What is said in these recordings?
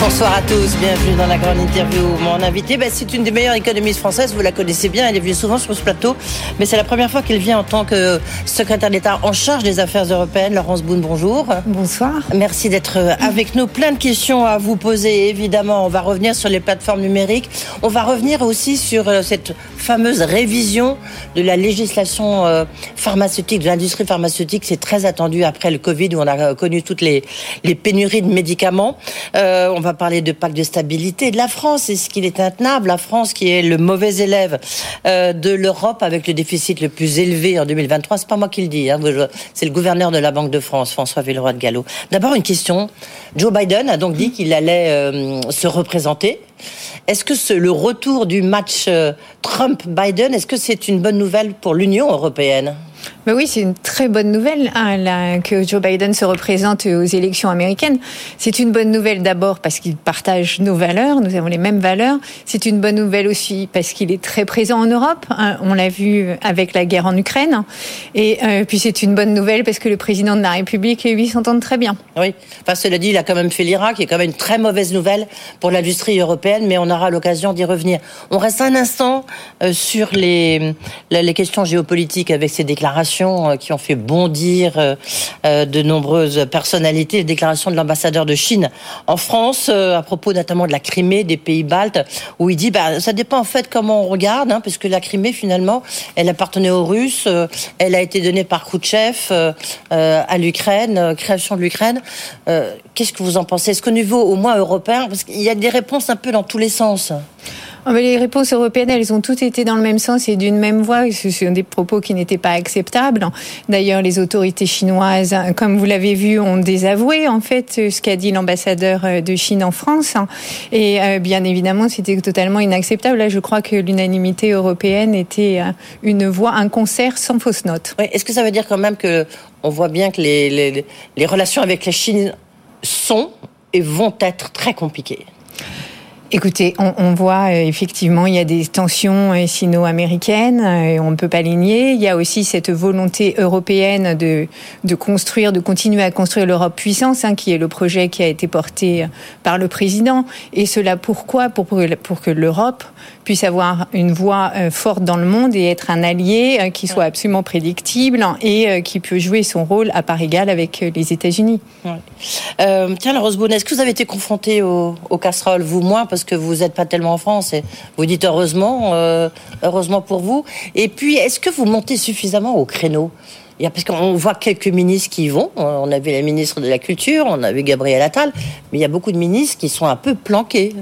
Bonsoir à tous, bienvenue dans la grande interview. Mon invité, ben, c'est une des meilleures économistes françaises, vous la connaissez bien, elle est venue souvent sur ce plateau, mais c'est la première fois qu'elle vient en tant que secrétaire d'État en charge des affaires européennes. Laurence Boone, bonjour. Bonsoir. Merci d'être avec nous. Plein de questions à vous poser, évidemment. On va revenir sur les plateformes numériques. On va revenir aussi sur euh, cette fameuse révision de la législation euh, pharmaceutique, de l'industrie pharmaceutique. C'est très attendu après le Covid où on a connu toutes les, les pénuries de médicaments. Euh, on va parler de pacte de stabilité de la France. Est-ce qu'il est intenable La France qui est le mauvais élève euh, de l'Europe avec le déficit le plus élevé en 2023. C'est pas moi qui le dis. Hein. C'est le gouverneur de la Banque de France, François Villeroy de Gallo. D'abord une question. Joe Biden a donc dit qu'il allait euh, se représenter. Est-ce que le retour du match euh, Trump-Biden, est-ce que c'est une bonne nouvelle pour l'Union européenne? Ben oui, c'est une très bonne nouvelle hein, que Joe Biden se représente aux élections américaines. C'est une bonne nouvelle d'abord parce qu'il partage nos valeurs, nous avons les mêmes valeurs. C'est une bonne nouvelle aussi parce qu'il est très présent en Europe. Hein. on l'a vu avec la guerre en Ukraine. Et euh, puis c'est une bonne nouvelle parce que le président de la République et lui s'entendent très bien. Oui, enfin cela dit, il a quand même fait l'Irak, qui est quand même une très mauvaise nouvelle pour l'industrie européenne, mais on aura l'occasion d'y revenir. On reste un instant euh, sur les, les questions géopolitiques avec ces déclarations euh, qui ont fait bondir euh, euh, de nombreuses personnalités, déclaration de l'ambassadeur de Chine en France à propos notamment de la Crimée, des pays baltes, où il dit bah, ça dépend en fait comment on regarde, hein, parce que la Crimée finalement, elle appartenait aux Russes, elle a été donnée par Khrouchtchev à l'Ukraine, création de l'Ukraine. Qu'est-ce que vous en pensez? Est-ce qu'au niveau au moins européen, parce qu'il y a des réponses un peu dans tous les sens? Ah, les réponses européennes, elles ont toutes été dans le même sens et d'une même voix. Ce sont des propos qui n'étaient pas acceptables. D'ailleurs, les autorités chinoises, comme vous l'avez vu, ont désavoué en fait ce qu'a dit l'ambassadeur euh, de Chine en France. Et euh, bien évidemment, c'était totalement inacceptable. Là, je crois que l'unanimité européenne était euh, une voix, un concert sans fausse note. Est-ce que ça veut dire quand même que on voit bien que les, relations avec la Chine sont et vont être très compliquées? Écoutez, on, voit euh, effectivement il y a des tensions euh, sino-américaines, euh, on ne peut pas les nier. Il y a aussi cette volonté européenne de, de construire, de continuer à construire l'Europe puissance, hein, qui est le projet qui a été porté par le président. Et cela pourquoi? Pour, pour que l'Europe puisse avoir une voix forte dans le monde et être un allié qui soit absolument prédictible et qui peut jouer son rôle à part égale avec les États-Unis. Euh, tiens, la Rose est-ce que vous avez été confronté aux, aux casseroles, vous moins parce que vous n'êtes pas tellement en France. Et vous dites heureusement, euh, heureusement pour vous. Et puis, est-ce que vous montez suffisamment au créneau? Parce qu'on voit quelques ministres qui y vont. On avait la ministre de la Culture, on avait Gabriel Attal, mais il y a beaucoup de ministres qui sont un peu planqués.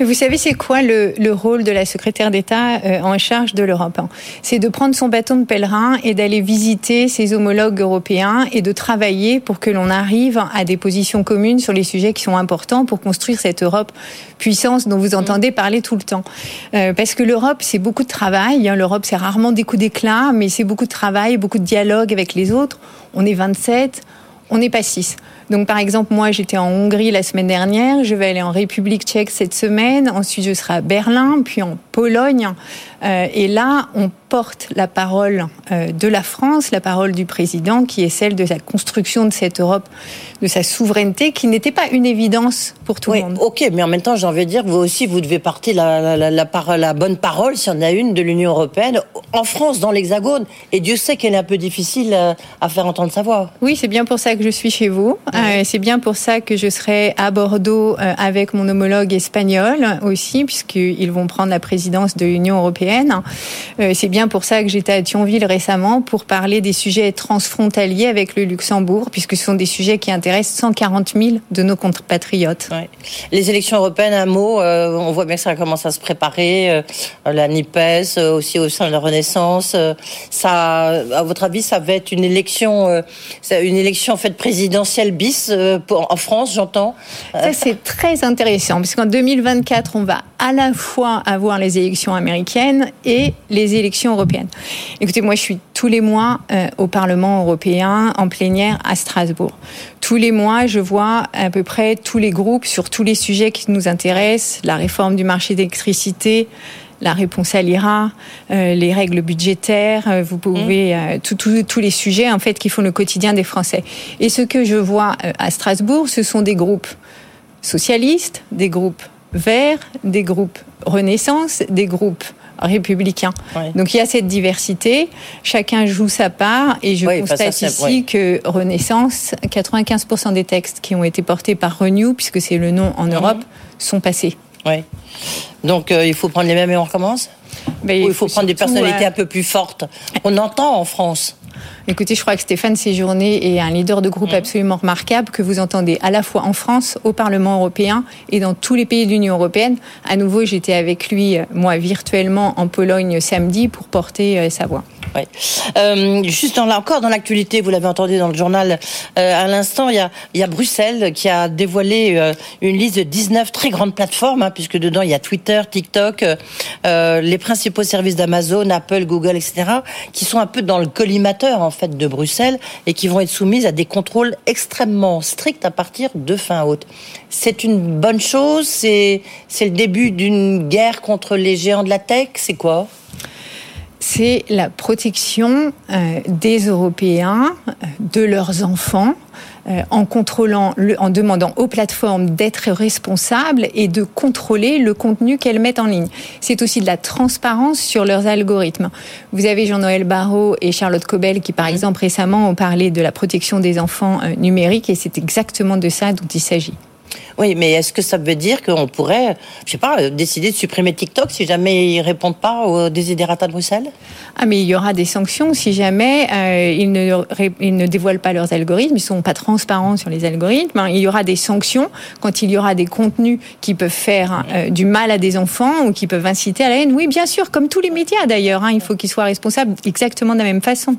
vous savez, c'est quoi le, rôle de la secrétaire d'État euh, en charge de l'Europe hein? C'est de prendre son bâton de pèlerin et d'aller visiter ses homologues européens et de travailler pour que l'on arrive à des positions communes sur les sujets qui sont importants pour construire cette Europe puissance dont vous mm. entendez parler tout le temps. Euh, parce que l'Europe, c'est beaucoup de travail. Hein. L'Europe, c'est rarement des coups d'éclat, mais c'est beaucoup de travail, beaucoup de dialogue avec les autres. On est 27, on n'est pas 6. Donc par exemple, moi j'étais en Hongrie la semaine dernière, je vais aller en République tchèque cette semaine, ensuite je serai à Berlin, puis en Pologne. Euh, et là, on porte la parole euh, de la France, la parole du président, qui est celle de la construction de cette Europe, de sa souveraineté, qui n'était pas une évidence pour tout le monde. Ok, mais en même temps, j'ai envie de dire, vous aussi, vous devez porter la, la, la, la bonne parole, s'il y en a une, de l'Union européenne, en France, dans l'Hexagone. Et Dieu sait qu'elle est un peu difficile euh, à, faire entendre sa voix. Oui, c'est bien pour ça que je suis chez vous. C'est bien pour ça que je serai à Bordeaux avec mon homologue espagnol aussi, puisqu'ils vont prendre la présidence de l'Union européenne. c'est bien pour ça que j'étais à Thionville récemment pour parler des sujets transfrontaliers avec le Luxembourg, puisque ce sont des sujets qui intéressent 140 000 de nos compatriotes. Les élections européennes, un mot, euh, on voit bien que ça commence à se préparer. Euh, la NIPES, euh, aussi au sein de la Renaissance. ça, à votre avis, ça va être une élection, une élection en présidentielle bis en France, j'entends. Ça c'est très intéressant, puisqu'en 2024, on va à la fois avoir les élections américaines et les élections européenne. Écoutez, moi, je suis tous les mois euh, au Parlement européen en plénière à Strasbourg. Tous les mois, je vois à peu près tous les groupes sur tous les sujets qui nous intéressent, la réforme du marché d'électricité, la réponse à l'IRA, les règles budgétaires, vous pouvez mmh. tous les sujets en fait qui font le quotidien des Français. Et ce que je vois à Strasbourg, ce sont des groupes socialistes, des groupes verts, des groupes Renaissance, des groupes républicains. Donc il y a cette diversité, chacun joue sa part et je constate ici que Renaissance, 95% des textes qui ont été portés par Renew, puisque c'est le nom en mhm. Europe, sont passés. Oui. Donc euh, il faut prendre les mêmes et on recommence? Mais Ou il faut, prendre des personnalités un peu plus fortes? On entend en France Écoutez, je crois que Stéphane Séjourné est un leader de groupe absolument remarquable que vous entendez à la fois en France, au Parlement européen et dans tous les pays de l'Union européenne. À nouveau, j'étais avec lui, moi, virtuellement en Pologne samedi pour porter euh, sa voix. Ouais. Euh, juste dans, encore dans l'actualité, vous l'avez entendu dans le journal euh, à l'instant, il y a, il y a Bruxelles qui a dévoilé euh, une liste de 19 très grandes plateformes, hein, puisque dedans il y a Twitter, TikTok, euh, les principaux services d'Amazon, Apple, Google, etc., qui sont un peu dans le collimateur en fait de Bruxelles et qui vont être soumises à des contrôles extrêmement stricts à partir de fin août. C'est une bonne chose? C'est le début d'une guerre contre les géants de la tech? C'est quoi? C'est la protection euh, des Européens, euh, de leurs enfants, euh, en contrôlant, en demandant aux plateformes d'être responsables et de contrôler le contenu qu'elles mettent en ligne. C'est aussi de la transparence sur leurs algorithmes. Vous avez Jean-Noël Barrot et Charlotte Cobel qui, par exemple, récemment ont parlé de la protection des enfants numériques et c'est exactement de ça dont il s'agit. Oui, mais est-ce que ça veut dire qu'on pourrait, je sais pas, décider de supprimer TikTok si jamais ils répondent pas aux désidératas de Bruxelles? Ah, mais il y aura des sanctions si jamais euh, ils, ne, ils ne dévoilent pas leurs algorithmes, ils sont pas transparents sur les algorithmes. Hein. Il y aura des sanctions quand il y aura des contenus qui peuvent faire euh, du mal à des enfants ou qui peuvent inciter à la haine. Oui, bien sûr, comme tous les médias d'ailleurs, hein, il faut qu'ils soient responsables exactement de la même façon.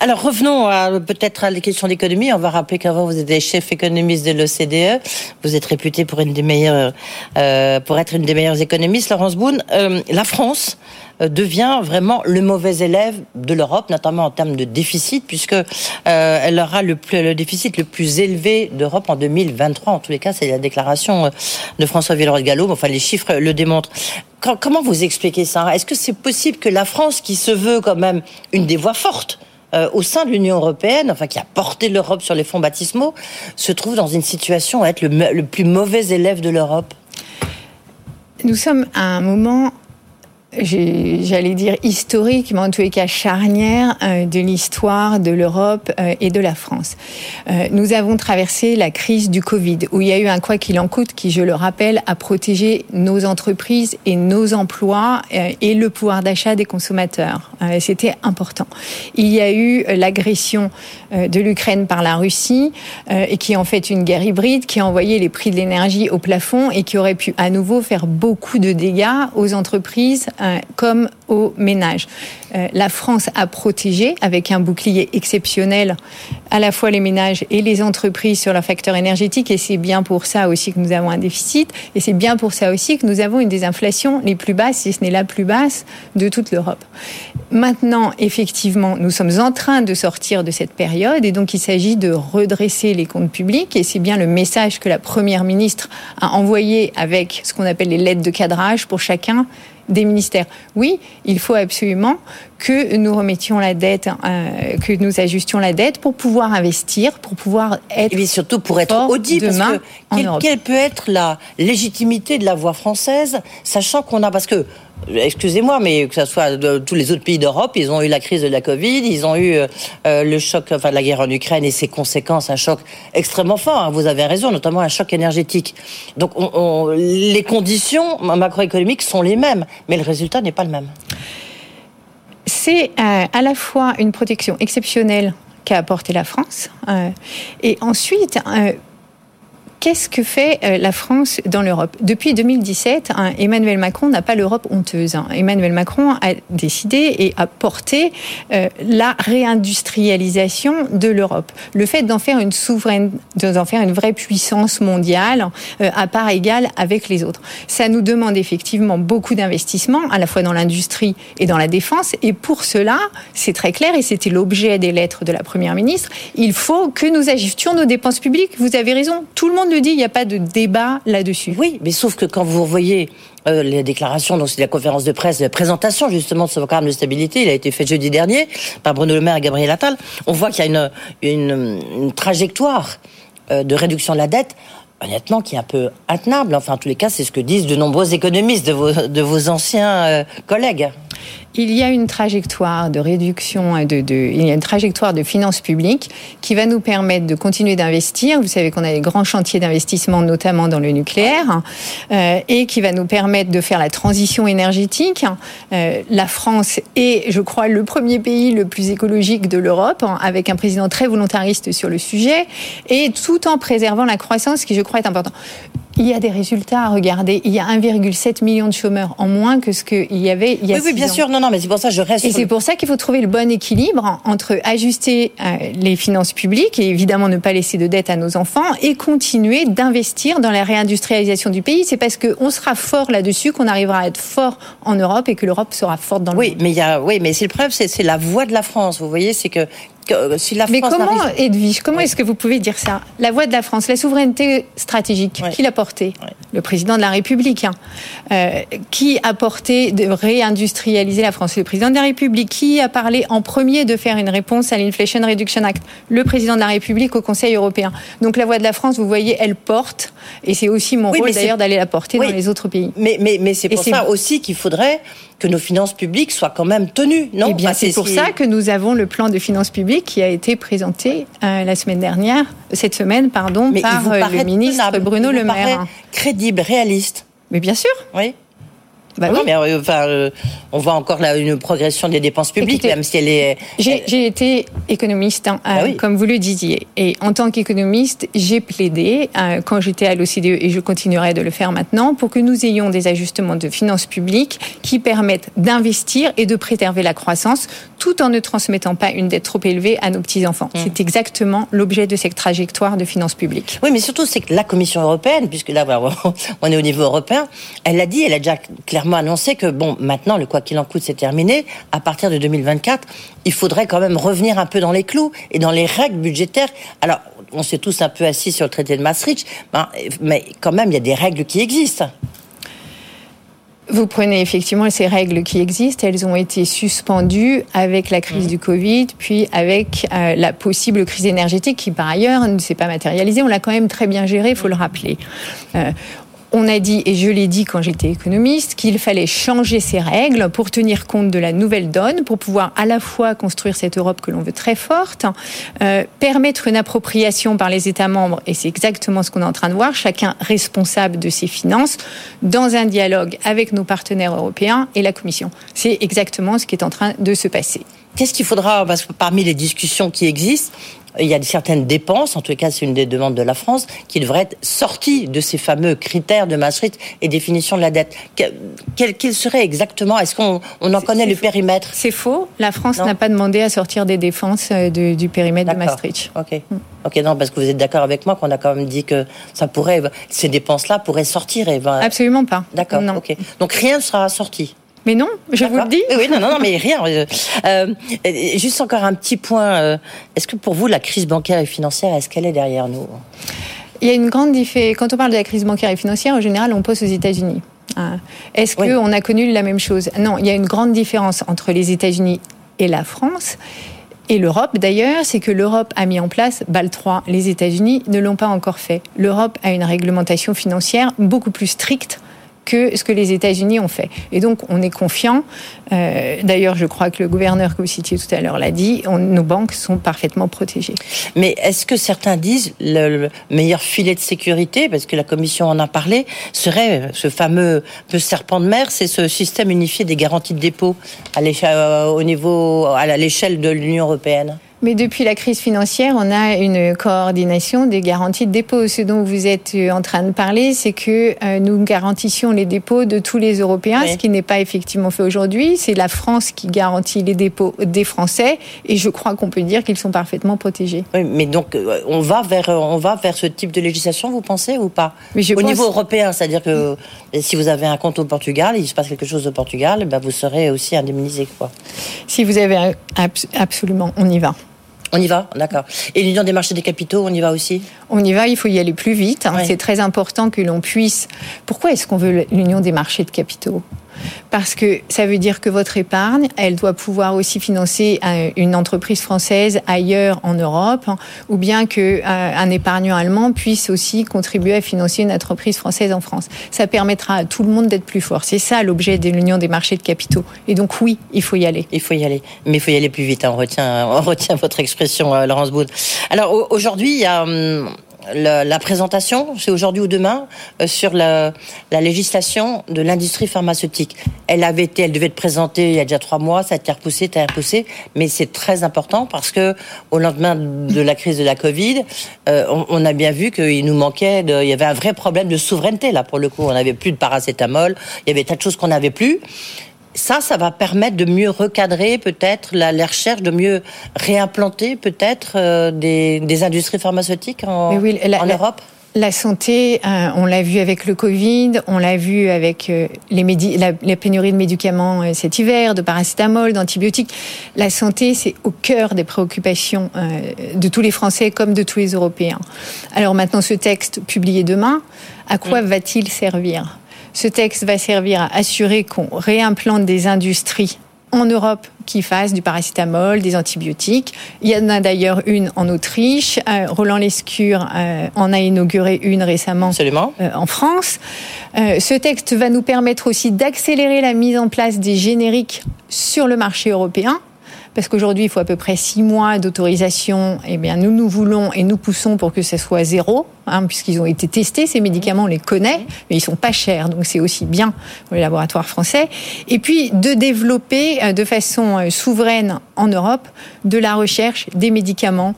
Alors revenons peut-être à la question d'économie. On va rappeler qu'avant vous étiez chef économiste de l'OCDE. Vous êtes réputé pour une des meilleures, euh, pour être une des meilleures économistes, Laurence Boone. Euh, la France euh, devient vraiment le mauvais élève de l'Europe, notamment en termes de déficit, puisque elle aura le, le, déficit le plus élevé d'Europe en 2023. En tous les cas, c'est la déclaration de François Villeroy-Gallo. Enfin, les chiffres le démontrent. Comment vous expliquez ça? Est-ce que c'est possible que la France, qui se veut quand même une des voix fortes euh, au sein de l'Union européenne, enfin qui a porté l'Europe sur les fonds baptismaux, se trouve dans une situation à être le, le plus mauvais élève de l'Europe. Nous sommes à un moment j'allais dire historique, mais en tous les cas charnière euh, de l'histoire de l'Europe euh, et de la France. Euh, nous avons traversé la crise du Covid, où il y a eu un quoi qu'il en coûte, qui, je le rappelle, a protégé nos entreprises et nos emplois et le pouvoir d'achat des consommateurs. C'était important. Il y a eu l'agression de l'Ukraine par la Russie, et qui en fait une guerre hybride, qui a envoyé les prix de l'énergie au plafond et qui aurait pu à nouveau faire beaucoup de dégâts aux entreprises euh, comme aux ménages. Euh, la France a protégé avec un bouclier exceptionnel à la fois les ménages et les entreprises sur leur facteur énergétique et c'est bien pour ça aussi que nous avons un déficit et c'est bien pour ça aussi que nous avons une des inflations les plus basses, si ce n'est la plus basse de toute l'Europe. Maintenant, effectivement, nous sommes en train de sortir de cette période et donc il s'agit de redresser les comptes publics et c'est bien le message que la Première ministre a envoyé avec ce qu'on appelle les lettres de cadrage pour chacun des ministères. Oui, il faut absolument que nous remettions la dette, euh, que nous ajustions la dette pour pouvoir investir, pour pouvoir être. Et surtout pour être audible. Demain, quelle peut être la légitimité de la voix française, sachant qu'on a. Parce que excusez-moi, mais que ce soit de, tous les autres pays d'Europe, ils ont eu la crise de la Covid, ils ont eu euh, le choc, enfin la guerre en Ukraine et ses conséquences, un choc extrêmement fort. Hein, vous avez raison, notamment un choc énergétique. Donc les conditions macroéconomiques sont les mêmes, mais le résultat n'est pas le même. C'est euh, à la fois une protection exceptionnelle qu'a apporté la France, euh, et ensuite Qu'est-ce que fait euh, la France dans l'Europe? Depuis 2017, hein, Emmanuel Macron n'a pas l'Europe honteuse. Hein. Emmanuel Macron a décidé et a porté euh, la réindustrialisation de l'Europe. Le fait d'en faire une souveraine, d'en faire une vraie puissance mondiale euh, à part égale avec les autres. Ça nous demande effectivement beaucoup d'investissements, à la fois dans l'industrie et dans la défense. Et pour cela, c'est très clair, et c'était l'objet des lettres de la Première ministre, il faut que nous ajustions nos dépenses publiques. Vous avez raison, tout le monde le dit, il n'y a pas de débat là-dessus. Oui, mais sauf que quand vous voyez euh, les déclarations, donc c'est la conférence de presse, la présentation justement de ce programme de stabilité, il a été fait jeudi dernier par Bruno Le Maire et Gabriel Attal, on voit qu'il y a une, une, trajectoire euh, de réduction de la dette honnêtement, qui est un peu intenable. Enfin, en tous les cas, c'est ce que disent de nombreux économistes de vos, de vos anciens euh, collègues il y a une trajectoire de réduction, il y a une trajectoire de finances publiques qui va nous permettre de continuer d'investir. Vous savez qu'on a des grands chantiers d'investissement, notamment dans le nucléaire, euh, et qui va nous permettre de faire la transition énergétique. Euh, la France est, je crois, le premier pays le plus écologique de l'Europe, avec un président très volontariste sur le sujet, et tout en préservant la croissance, qui je crois est important. Il y a des résultats à regarder. Il y a 1,7 million de chômeurs en moins que ce qu'il y avait il y a Oui, oui bien sûr. Non, non, mais c'est pour ça que je reste. Et c'est pour ça qu'il faut trouver le bon équilibre entre ajuster euh, les finances publiques et évidemment ne pas laisser de dette à nos enfants et continuer d'investir dans la réindustrialisation du pays. C'est parce qu'on sera fort là-dessus qu'on arrivera à être fort en Europe et que l'Europe sera forte dans le oui, monde. Mais il y a, oui, mais c'est le preuve, c'est la voix de la France. Vous voyez, c'est que euh, Mais comment, Edwige, comment est-ce que vous pouvez dire ça? La voix de la France, la souveraineté stratégique, qui l'a portée? Le président de la République. Hein. Euh, qui a porté de réindustrialiser la France? Le président de la République. Qui a parlé en premier de faire une réponse à l'Inflation Reduction Act? Le président de la République au Conseil européen. Donc la voix de la France, vous voyez, elle porte. Et c'est aussi mon rôle d'ailleurs d'aller la porter dans les autres pays. Mais, mais, mais c'est pour ça aussi qu'il faudrait que nos finances publiques soient quand même tenues, non? Eh bien, c'est pour ça que nous avons le plan de finances publiques qui a été présenté euh, la semaine dernière, cette semaine, pardon, par euh, le ministre Bruno Le Maire. Crédible, réaliste. Mais bien sûr. Oui. Bah oui. mais, euh, enfin, euh, on voit encore là une progression des dépenses publiques, même si elle est. J'ai été économiste, hein, bah euh, comme vous le disiez, et en tant qu'économiste, j'ai plaidé quand j'étais à l'OCDE et je continuerai de le faire maintenant pour que nous ayons des ajustements de finances publiques qui permettent d'investir et de préserver la croissance, tout en ne transmettant pas une dette trop élevée à nos petits enfants. Mmh. C'est exactement l'objet de cette trajectoire de finances publiques. Oui, mais surtout c'est que la Commission européenne, puisque là on est au niveau européen, elle a dit, elle a déjà clairement clairement annoncé que, bon, maintenant, le quoi qu'il en coûte, c'est terminé. À partir de 2024, il faudrait quand même revenir un peu dans les clous et dans les règles budgétaires. Alors, on s'est tous un peu assis sur le traité de Maastricht, ben, mais quand même, il y a des règles qui existent. Vous prenez effectivement ces règles qui existent, elles ont été suspendues avec la crise mmh. du Covid, puis avec euh, la possible crise énergétique qui par ailleurs ne s'est pas matérialisée. On l'a quand même très bien gérée, il faut le rappeler. Euh, on a dit, et je l'ai dit quand j'étais économiste, qu'il fallait changer ces règles pour tenir compte de la nouvelle donne, pour pouvoir à la fois construire cette Europe que l'on veut très forte, euh, permettre une appropriation par les États membres, et c'est exactement ce qu'on est en train de voir, chacun responsable de ses finances, dans un dialogue avec nos partenaires européens et la Commission. C'est exactement ce qui est en train de se passer. Qu'est-ce qu'il faudra, parce que parmi les discussions qui existent, il y a certaines dépenses, en tout cas c'est une des demandes de la France, qui devraient être sorties de ces fameux critères de Maastricht et définition de la dette. Quel, serait exactement Est-ce qu'on on en connaît le périmètre? C'est faux. La France n'a pas demandé à sortir des défenses euh, du périmètre de Maastricht. Ok. Mm. Ok, non, parce que vous êtes d'accord avec moi qu'on a quand même dit que ça pourrait, ces dépenses-là pourraient sortir. Et Absolument pas. D'accord. Ok. Donc rien ne sera sorti. Mais non, je vous le dis. Oui, non, non, mais rien. Euh, juste encore un petit point. Euh, est-ce que pour vous, la crise bancaire et financière, est-ce qu'elle est derrière nous? Il y a une grande différence. Quand on parle de la crise bancaire et financière, en général, on pose aux États-Unis. Hein. Est-ce qu'on a connu la même chose? Non, il y a une grande différence entre les États-Unis et la France. Et l'Europe, d'ailleurs, c'est que l'Europe a mis en place BAL 3. Les États-Unis ne l'ont pas encore fait. L'Europe a une réglementation financière beaucoup plus stricte que ce que les États-Unis ont fait. Et donc, on est confiant. Euh, d'ailleurs, je crois que le gouverneur que vous citiez tout à l'heure l'a dit, nos banques sont parfaitement protégées. Mais est-ce que certains disent le, meilleur filet de sécurité, parce que la Commission en a parlé, serait ce fameux serpent de mer, c'est ce système unifié des garanties de dépôt à euh, l'échelle de l'Union européenne? Mais depuis la crise financière, on a une coordination des garanties de dépôt. Ce dont vous êtes euh, en train de parler, c'est que euh, nous garantissions les dépôts de tous les Européens, ce qui n'est pas effectivement fait aujourd'hui. C'est la France qui garantit les dépôts des Français, et je crois qu'on peut dire qu'ils sont parfaitement protégés. Oui, mais donc euh, on va vers on va vers ce type de législation, vous pensez ou pas? Au niveau européen, c'est-à-dire que si vous avez un compte au Portugal, il se passe quelque chose au Portugal, ben vous serez aussi indemnisé, quoi. Si vous avez absolument, on y va. On y va, d'accord. Et l'union des marchés des capitaux, on y va aussi? On y va, il faut y aller plus vite. Hein. C'est très important que l'on puisse. Pourquoi est-ce qu'on veut l'union des marchés de capitaux? Parce que ça veut dire que votre épargne, elle doit pouvoir aussi financer une entreprise française ailleurs en Europe, ou bien que euh, un épargnant allemand puisse aussi contribuer à financer une entreprise française en France. Ça permettra à tout le monde d'être plus fort. C'est ça l'objet de l'union des marchés de capitaux. Et donc oui, il faut y aller. Il faut y aller, mais il faut y aller plus vite. Hein. On retient, on retient votre expression, euh, Laurence Boud. Alors aujourd'hui, il y a la, présentation, c'est aujourd'hui ou demain, euh, sur la, législation de l'industrie pharmaceutique. Elle avait été, elle devait être présentée il y a déjà trois mois, ça a été repoussé, ça a été repoussé, mais c'est très important parce que au lendemain de la crise de la Covid, euh, on, a bien vu qu'il nous manquait, de, il y avait un vrai problème de souveraineté là pour le coup. On n'avait plus de paracétamol, il y avait tas de choses qu'on n'avait plus ça, ça va permettre de mieux recadrer peut-être la, recherche, de mieux réimplanter peut-être euh, des, industries pharmaceutiques en, en Europe la santé, euh, on l'a vu avec le Covid, on l'a vu avec euh, les, la, pénurie de médicaments cet hiver, de paracétamol, d'antibiotiques. La santé, c'est au cœur des préoccupations de tous les Français comme de tous les Européens. Alors maintenant, ce texte publié demain, à quoi mm. va-t-il servir? Ce texte va servir à assurer qu'on réimplante des industries en Europe qui fassent du paracétamol, des antibiotiques. Il y en a d'ailleurs une en Autriche. Euh, Roland Lescure euh, en a inauguré une récemment euh, en France. ce texte va nous permettre aussi d'accélérer la mise en place des génériques sur le marché européen parce qu'aujourd'hui, il faut à peu près six mois d'autorisation. Eh bien, nous, nous voulons et nous poussons pour que ce soit zéro, hein, puisqu'ils ont été testés, ces médicaments, on les connaît, mais ils sont pas chers, donc c'est aussi bien pour les laboratoires français. Et puis, de développer euh, de façon euh, souveraine en Europe de la recherche des médicaments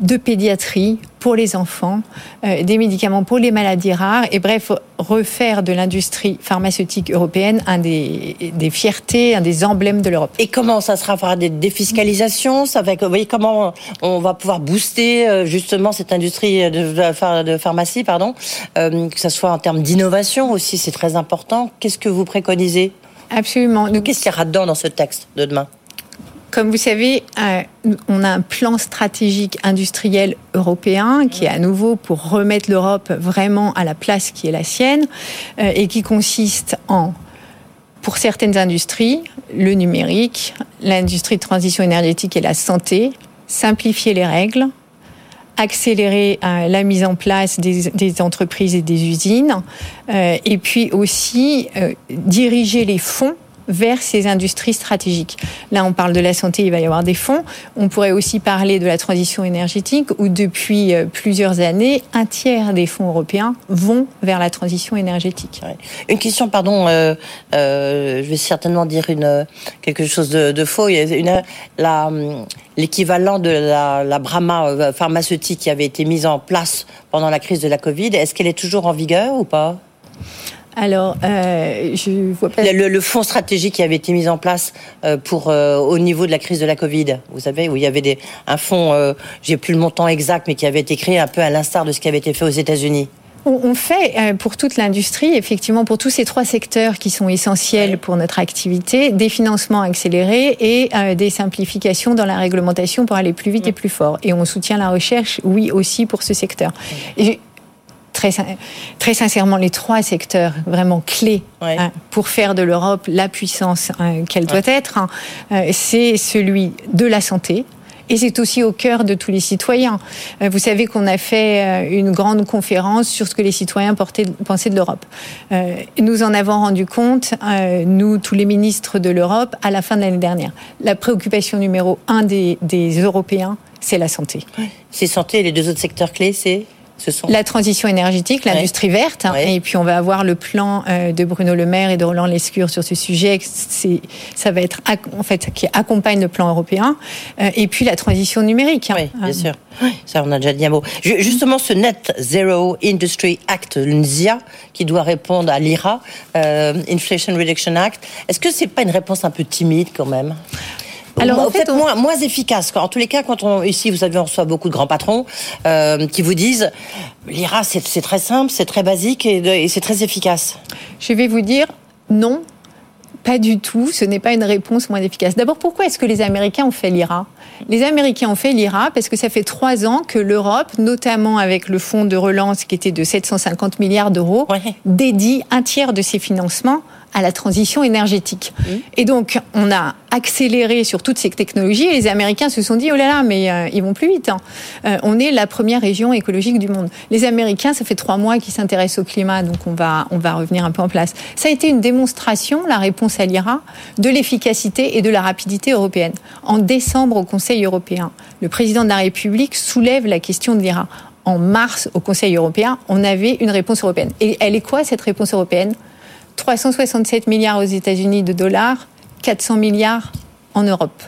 de pédiatrie pour les enfants, euh, des médicaments pour les maladies rares, et bref, refaire de l'industrie pharmaceutique européenne un des, des fiertés, un des emblèmes de l'Europe. Et comment ça sera fera des défiscalisations? Ça va, vous voyez comment on va pouvoir booster euh, justement cette industrie de, de pharmacie, pardon, euh, que ce soit en termes d'innovation aussi, c'est très important. Qu'est-ce que vous préconisez? Absolument. Qu'est-ce qu'il y aura dedans dans ce texte de demain? Comme vous savez, euh, on a un plan stratégique industriel européen qui est à nouveau pour remettre l'Europe vraiment à la place qui est la sienne euh, et qui consiste en, pour certaines industries, le numérique, l'industrie de transition énergétique et la santé, simplifier les règles, accélérer euh, la mise en place des, entreprises et des usines, et puis aussi diriger les fonds vers ces industries stratégiques. Là, on parle de la santé, il va y avoir des fonds. On pourrait aussi parler de la transition énergétique, où depuis euh, plusieurs années, un tiers des fonds européens vont vers la transition énergétique. Une question, pardon, euh, euh, je vais certainement dire quelque chose de, faux. L'équivalent de la, la, Brahma pharmaceutique qui avait été mise en place pendant la crise de la Covid, est-ce qu'elle est toujours en vigueur ou pas? Alors, euh, je vois pas. Le, le, fonds stratégique qui avait été mis en place euh, pour euh, au niveau de la crise de la Covid, vous savez, où il y avait des, un fonds, euh, j'ai plus le montant exact, mais qui avait été créé un peu à l'instar de ce qui avait été fait aux États-Unis. On fait euh, pour toute l'industrie, effectivement, pour tous ces trois secteurs qui sont essentiels pour notre activité, des financements accélérés et des simplifications dans la réglementation pour aller plus vite et plus fort. Et on soutient la recherche, oui, aussi pour ce secteur. Et très, très sincèrement les trois secteurs vraiment clés hein, pour faire de l'Europe la puissance hein, qu'elle doit être. Hein, euh, c'est celui de la santé. Et c'est aussi au cœur de tous les citoyens. Euh, vous savez qu'on a fait euh, une grande conférence sur ce que les citoyens pensaient de l'Europe. Nous en avons rendu compte, nous, tous les ministres de l'Europe, à la fin de l'année dernière. La préoccupation numéro un des, des Européens, c'est la santé. C'est santé et les deux autres secteurs clés, c'est? La transition énergétique, l'industrie verte, hein, et puis on va avoir le plan euh, de Bruno Le Maire et de Roland Lescure sur ce sujet. C'est, ça va être en fait qui accompagne le plan européen, euh, et puis la transition numérique. Hein. Oui, bien euh. sûr. Ça, on a déjà dit un mot. Justement, ce Net Zero Industry Act, l'NZIA, qui doit répondre à l'IRA, Inflation Reduction Act, est-ce que c'est pas une réponse un peu timide quand même? Alors, en fait, moins, moins efficace. En tous les cas, quand on ici, vous savez, on reçoit beaucoup de grands patrons euh, qui vous disent l'IRA, c'est très simple, c'est très basique et, et c'est très efficace. Je vais vous dire non, pas du tout. Ce n'est pas une réponse moins efficace. D'abord, pourquoi est-ce que les Américains ont fait l'IRA? Les Américains ont fait l'IRA parce que ça fait trois ans que l'Europe, notamment avec le fonds de relance qui était de 750 milliards d'euros, dédie un tiers de ses financements à la transition énergétique. Mmh. Et donc, on a accéléré sur toutes ces technologies et les Américains se sont dit, oh là là, mais euh, ils vont plus vite. Hein. Euh, on est la première région écologique du monde. Les Américains, ça fait trois mois qu'ils s'intéressent au climat, donc on va, on va revenir un peu en place. Ça a été une démonstration, la réponse à l'IRA, de l'efficacité et de la rapidité européenne. En décembre, au Conseil européen, le président de la République soulève la question de l'IRA. En mars, au Conseil européen, on avait une réponse européenne. Et elle est quoi, cette réponse européenne? 367 milliards aux États-Unis de dollars, 400 milliards en Europe.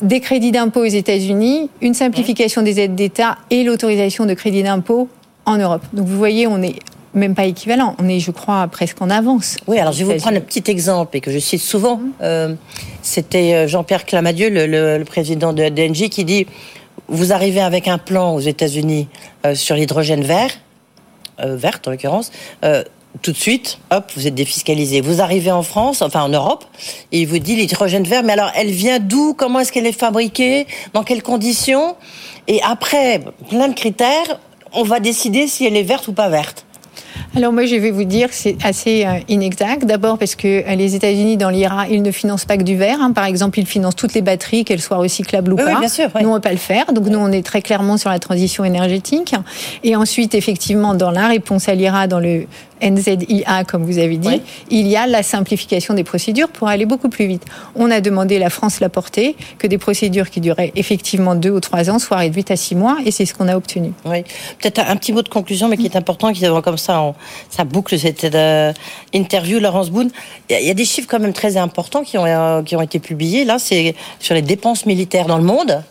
Des crédits d'impôt aux États-Unis, une simplification des aides d'État et l'autorisation de crédits d'impôt en Europe. Donc vous voyez, on n'est même pas équivalent. On est, je crois, presque en avance. Oui, alors je vais vous prendre un petit exemple et que je cite souvent. Mhm. Euh, c'était euh, Jean-Pierre Clamadieu, le, président de DNJ, qui dit Vous arrivez avec un plan aux États-Unis euh, sur l'hydrogène vert, verte en l'occurrence, tout de suite, hop, vous êtes défiscalisé. Vous arrivez en France, enfin en Europe, et il vous dit l'hydrogène vert, mais alors elle vient d'où? Comment est-ce qu'elle est fabriquée? Dans quelles conditions? Et après, plein de critères, on va décider si elle est verte ou pas verte. Alors moi, je vais vous dire que c'est assez euh, inexact. D'abord parce que euh, les États-Unis, dans l'IRA, ils ne financent pas que du verre. Hein. Par exemple, ils financent toutes les batteries, qu'elles soient recyclables ou pas. Oui, bien sûr, Nous, on ne va pas le faire. Donc nous, on est très clairement sur la transition énergétique. Et ensuite, effectivement, dans la réponse à l'IRA, dans le NZIA, comme vous avez dit, il y a la simplification des procédures pour aller beaucoup plus vite. On a demandé, la France l'a porté, que des procédures qui duraient effectivement deux ou trois ans soient réduites à six mois, et c'est ce qu'on a obtenu. Oui. Peut-être un petit mot de conclusion, mais qui est important, qui comme ça, ça boucle cette euh, interview, Laurence Boone. Il y, a des chiffres quand même très importants qui ont, euh, qui ont été publiés. Là, c'est sur les dépenses militaires dans le monde.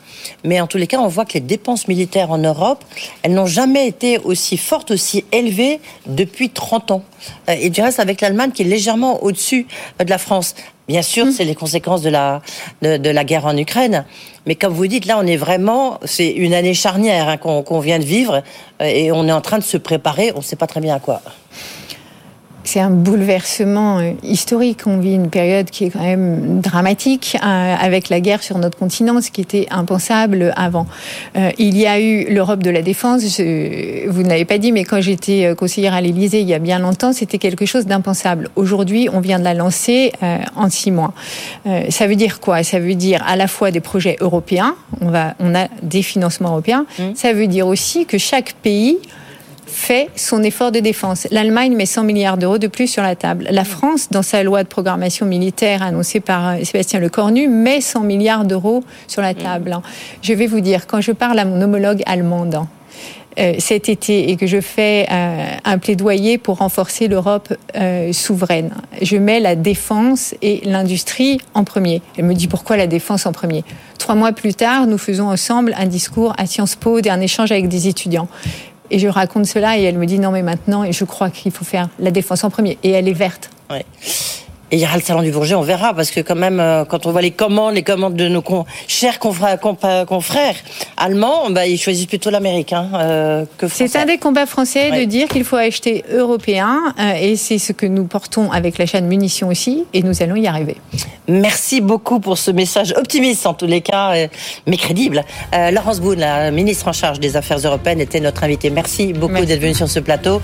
Mais en tous les cas, on voit que les dépenses militaires en Europe, elles n'ont jamais été aussi fortes, aussi élevées depuis 30 ans. Euh, et du reste, avec l'Allemagne qui est légèrement au-dessus de la France. Bien sûr, mmh. c'est les conséquences de la, de, la guerre en Ukraine. Mais comme vous dites, là, on est vraiment, c'est une année charnière hein, qu'on vient de vivre euh, et on est en train de se préparer, on ne sait pas très bien à quoi c'est un bouleversement euh, historique. On vit une période qui est quand même dramatique euh, avec la guerre sur notre continent, ce qui était impensable avant. Euh, il y a eu l'Europe de la défense. vous ne l'avez pas dit, mais quand j'étais conseillère à l'Élysée il y a bien longtemps, c'était quelque chose d'impensable. Aujourd'hui, on vient de la lancer en six mois. ça veut dire quoi? Ça veut dire à la fois des projets européens. On va, on a des financements européens. Mmh. Ça veut dire aussi que chaque pays fait son effort de défense. L'Allemagne met 100 milliards d'euros de plus sur la table. La France, dans sa loi de programmation militaire annoncée par euh, Sébastien Lecornu, met 100 milliards d'euros sur la table. Je vais vous dire, quand je parle à mon homologue allemande, euh, cet été et que je fais euh, un plaidoyer pour renforcer l'Europe souveraine. Je mets la défense et l'industrie en premier. Elle me dit pourquoi la défense en premier? Trois mois plus tard, nous faisons ensemble un discours à Sciences Po, un échange avec des étudiants. Et je raconte cela et elle me dit non mais maintenant, et je crois qu'il faut faire la défense en premier. Et elle est verte. Et il y aura le salon du Bourget, on verra, parce que quand même, euh, quand on voit les commandes, les commandes de nos chers confrères, confrères allemands, bah, ils choisissent plutôt l'américain euh, que C'est un des combats français de dire qu'il faut acheter européen, euh, et c'est ce que nous portons avec l'achat de munitions aussi, et nous allons y arriver. Merci beaucoup pour ce message optimiste, en tous les cas, mais crédible. Laurence Boone, la ministre en charge des Affaires européennes, était notre invitée. Merci beaucoup d'être venue sur ce plateau.